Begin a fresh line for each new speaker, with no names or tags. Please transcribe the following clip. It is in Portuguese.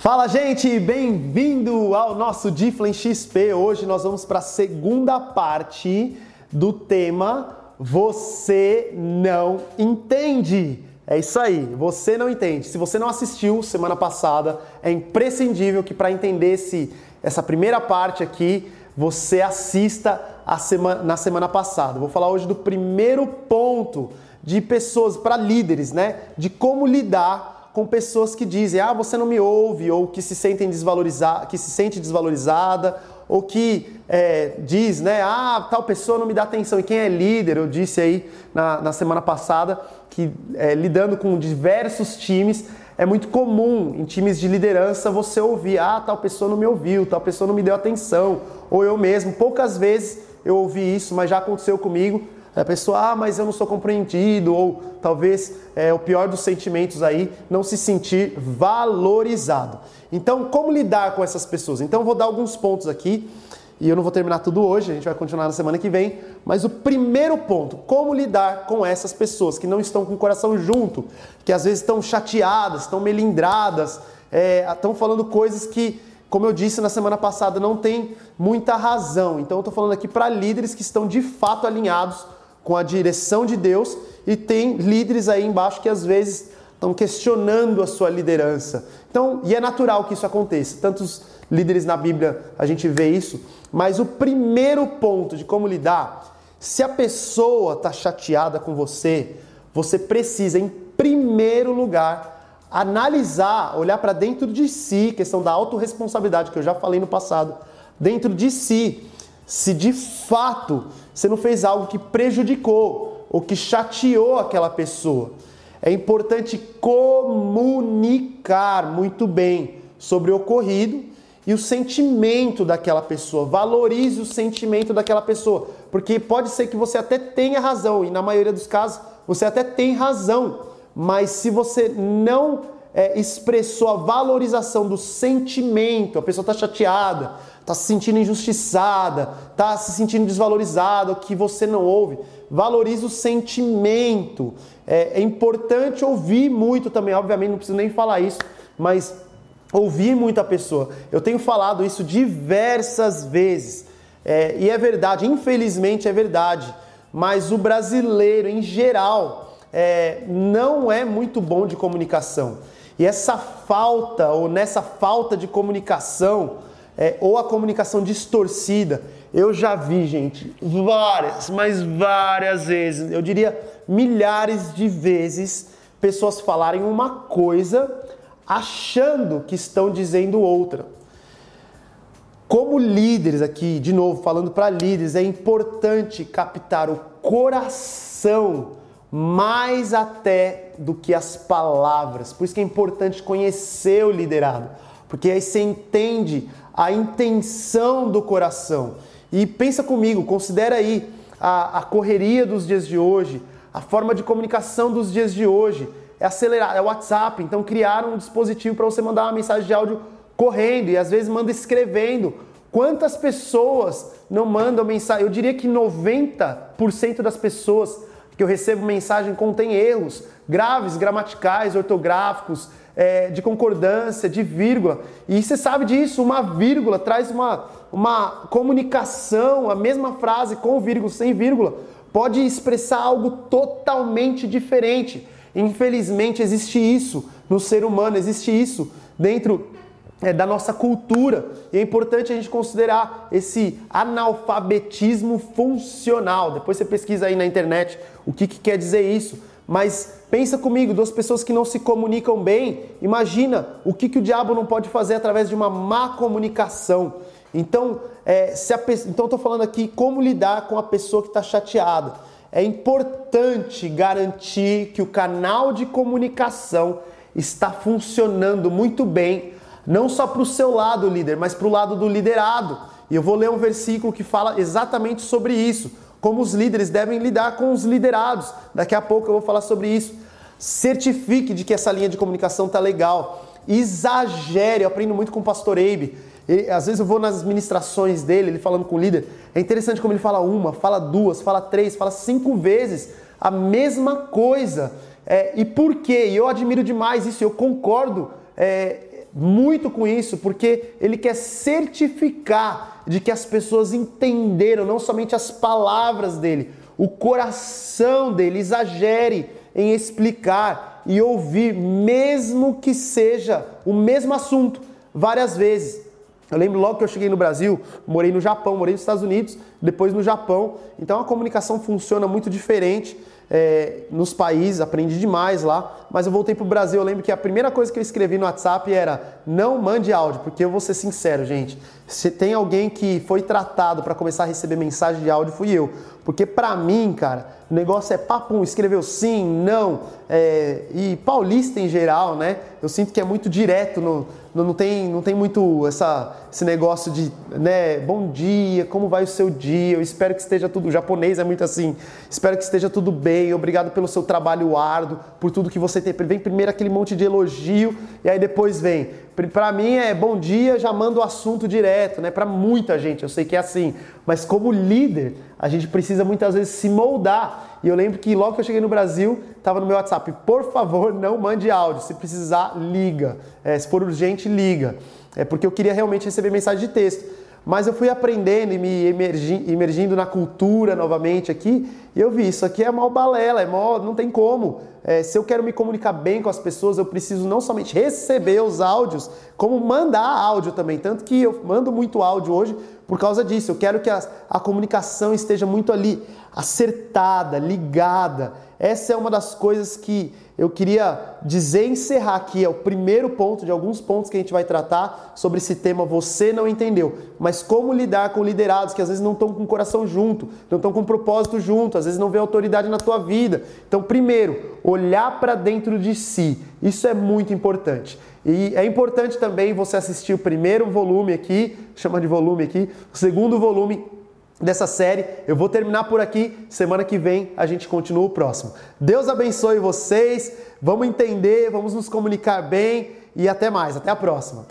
Fala, gente! Bem-vindo ao nosso Difflin XP. Hoje nós vamos para a segunda parte do tema Você não entende. É isso aí, você não entende. Se você não assistiu semana passada, é imprescindível que para entender esse, essa primeira parte aqui, você assista semana, na semana passada. Vou falar hoje do primeiro ponto de pessoas para líderes, né? De como lidar com pessoas que dizem: "Ah, você não me ouve", ou que se sentem desvalorizadas, que se sente desvalorizada, ou que é, diz, né? "Ah, tal pessoa não me dá atenção". E quem é líder, eu disse aí na, na semana passada que é, lidando com diversos times é muito comum em times de liderança você ouvir: "Ah, tal pessoa não me ouviu, tal pessoa não me deu atenção", ou eu mesmo. Poucas vezes eu ouvi isso, mas já aconteceu comigo a pessoa, ah, mas eu não sou compreendido, ou talvez é, o pior dos sentimentos aí, não se sentir valorizado. Então, como lidar com essas pessoas? Então, eu vou dar alguns pontos aqui, e eu não vou terminar tudo hoje, a gente vai continuar na semana que vem, mas o primeiro ponto, como lidar com essas pessoas que não estão com o coração junto, que às vezes estão chateadas, estão melindradas, é, estão falando coisas que como eu disse na semana passada, não tem muita razão. Então eu estou falando aqui para líderes que estão de fato alinhados com a direção de Deus e tem líderes aí embaixo que às vezes estão questionando a sua liderança. Então, e é natural que isso aconteça. Tantos líderes na Bíblia a gente vê isso, mas o primeiro ponto de como lidar, se a pessoa está chateada com você, você precisa, em primeiro lugar, analisar, olhar para dentro de si, questão da autorresponsabilidade que eu já falei no passado, dentro de si, se de fato você não fez algo que prejudicou ou que chateou aquela pessoa. É importante comunicar muito bem sobre o ocorrido e o sentimento daquela pessoa. Valorize o sentimento daquela pessoa, porque pode ser que você até tenha razão, e na maioria dos casos você até tem razão, mas se você não é, expressou a valorização do sentimento, a pessoa está chateada, está se sentindo injustiçada, está se sentindo desvalorizada, que você não ouve. Valorize o sentimento. É, é, importante ouvir muito também, obviamente, não preciso nem falar isso, mas ouvir muito a pessoa. Eu tenho falado isso diversas vezes. É, e é verdade, infelizmente é verdade, mas o brasileiro em geral é, não é muito bom de comunicação. E essa falta, ou nessa falta de comunicação, é, ou a comunicação distorcida. Eu já vi, gente, várias, mas várias vezes, eu diria milhares de vezes, pessoas falarem uma coisa achando que estão dizendo outra. Como líderes aqui, de novo, falando para líderes, é importante captar o coração mais até do que as palavras. Por isso que é importante conhecer o liderado, porque aí você entende a intenção do coração. E pensa comigo, considera aí a, a correria dos dias de hoje, a forma de comunicação dos dias de hoje. É acelerar, é WhatsApp. Então criaram um dispositivo para você mandar uma mensagem de áudio correndo e às vezes manda escrevendo. Quantas pessoas não mandam mensagem? Eu diria que 90% das pessoas que eu recebo mensagem contém erros graves, gramaticais, ortográficos, é, de concordância, de vírgula. E você sabe disso, uma vírgula traz uma, uma comunicação, a mesma frase com vírgula, sem vírgula, pode expressar algo totalmente diferente. Infelizmente existe isso no ser humano, existe isso dentro é, da nossa cultura. E é importante a gente considerar esse analfabetismo funcional. Depois você pesquisa aí na internet o que, que quer dizer isso. Mas pensa comigo, duas pessoas que não se comunicam bem, imagina o que, que o diabo não pode fazer através de uma má comunicação. Então, é, se a, então estou falando aqui como lidar com a pessoa que está chateada. É importante garantir que o canal de comunicação está funcionando muito bem, não só para o seu lado, líder, mas para o lado do liderado. E eu vou ler um versículo que fala exatamente sobre isso como os líderes devem lidar com os liderados. Daqui a pouco eu vou falar sobre isso. Certifique de que essa linha de comunicação tá legal. Exagere, eu aprendo muito com o pastor Eibe. Ele, às vezes eu vou nas ministrações dele, ele falando com o líder. É interessante como ele fala uma, fala duas, fala três, fala cinco vezes a mesma coisa. É, e por quê? E eu admiro demais isso, eu concordo é, muito com isso porque ele quer certificar de que as pessoas entenderam não somente as palavras dele, o coração dele exagere em explicar e ouvir, mesmo que seja o mesmo assunto, várias vezes. Eu lembro logo que eu cheguei no Brasil, morei no Japão, morei nos Estados Unidos, depois no Japão. Então a comunicação funciona muito diferente é, nos países, aprendi demais lá, mas eu voltei pro Brasil. Eu lembro que a primeira coisa que eu escrevi no WhatsApp era não mande áudio, porque eu vou ser sincero, gente. Se tem alguém que foi tratado para começar a receber mensagem de áudio, fui eu. Porque para mim, cara, o negócio é papum, escreveu sim, não, é, e paulista em geral, né? Eu sinto que é muito direto, no, no, não, tem, não tem muito essa, esse negócio de, né, bom dia, como vai o seu dia, eu espero que esteja tudo, o japonês é muito assim, espero que esteja tudo bem, obrigado pelo seu trabalho árduo, por tudo que você tem. Vem primeiro aquele monte de elogio, e aí depois vem, para mim é bom dia, já manda o assunto direto, né? Para muita gente, eu sei que é assim. Mas como líder, a gente precisa muitas vezes se moldar. E eu lembro que logo que eu cheguei no Brasil, estava no meu WhatsApp, por favor, não mande áudio. Se precisar, liga. É, se for urgente, liga. É porque eu queria realmente receber mensagem de texto. Mas eu fui aprendendo e me emergindo na cultura novamente aqui, e eu vi, isso aqui é mal balela, é mal, não tem como. É, se eu quero me comunicar bem com as pessoas, eu preciso não somente receber os áudios, como mandar áudio também. Tanto que eu mando muito áudio hoje por causa disso. Eu quero que a, a comunicação esteja muito ali acertada, ligada. Essa é uma das coisas que eu queria dizer encerrar aqui. É o primeiro ponto de alguns pontos que a gente vai tratar sobre esse tema Você Não Entendeu. Mas como lidar com liderados que às vezes não estão com o coração junto, não estão com o propósito junto, às vezes não vê autoridade na tua vida. Então, primeiro, olhar para dentro de si. Isso é muito importante. E é importante também você assistir o primeiro volume aqui, chama de volume aqui, o segundo volume dessa série. Eu vou terminar por aqui. Semana que vem a gente continua o próximo. Deus abençoe vocês. Vamos entender, vamos nos comunicar bem e até mais. Até a próxima.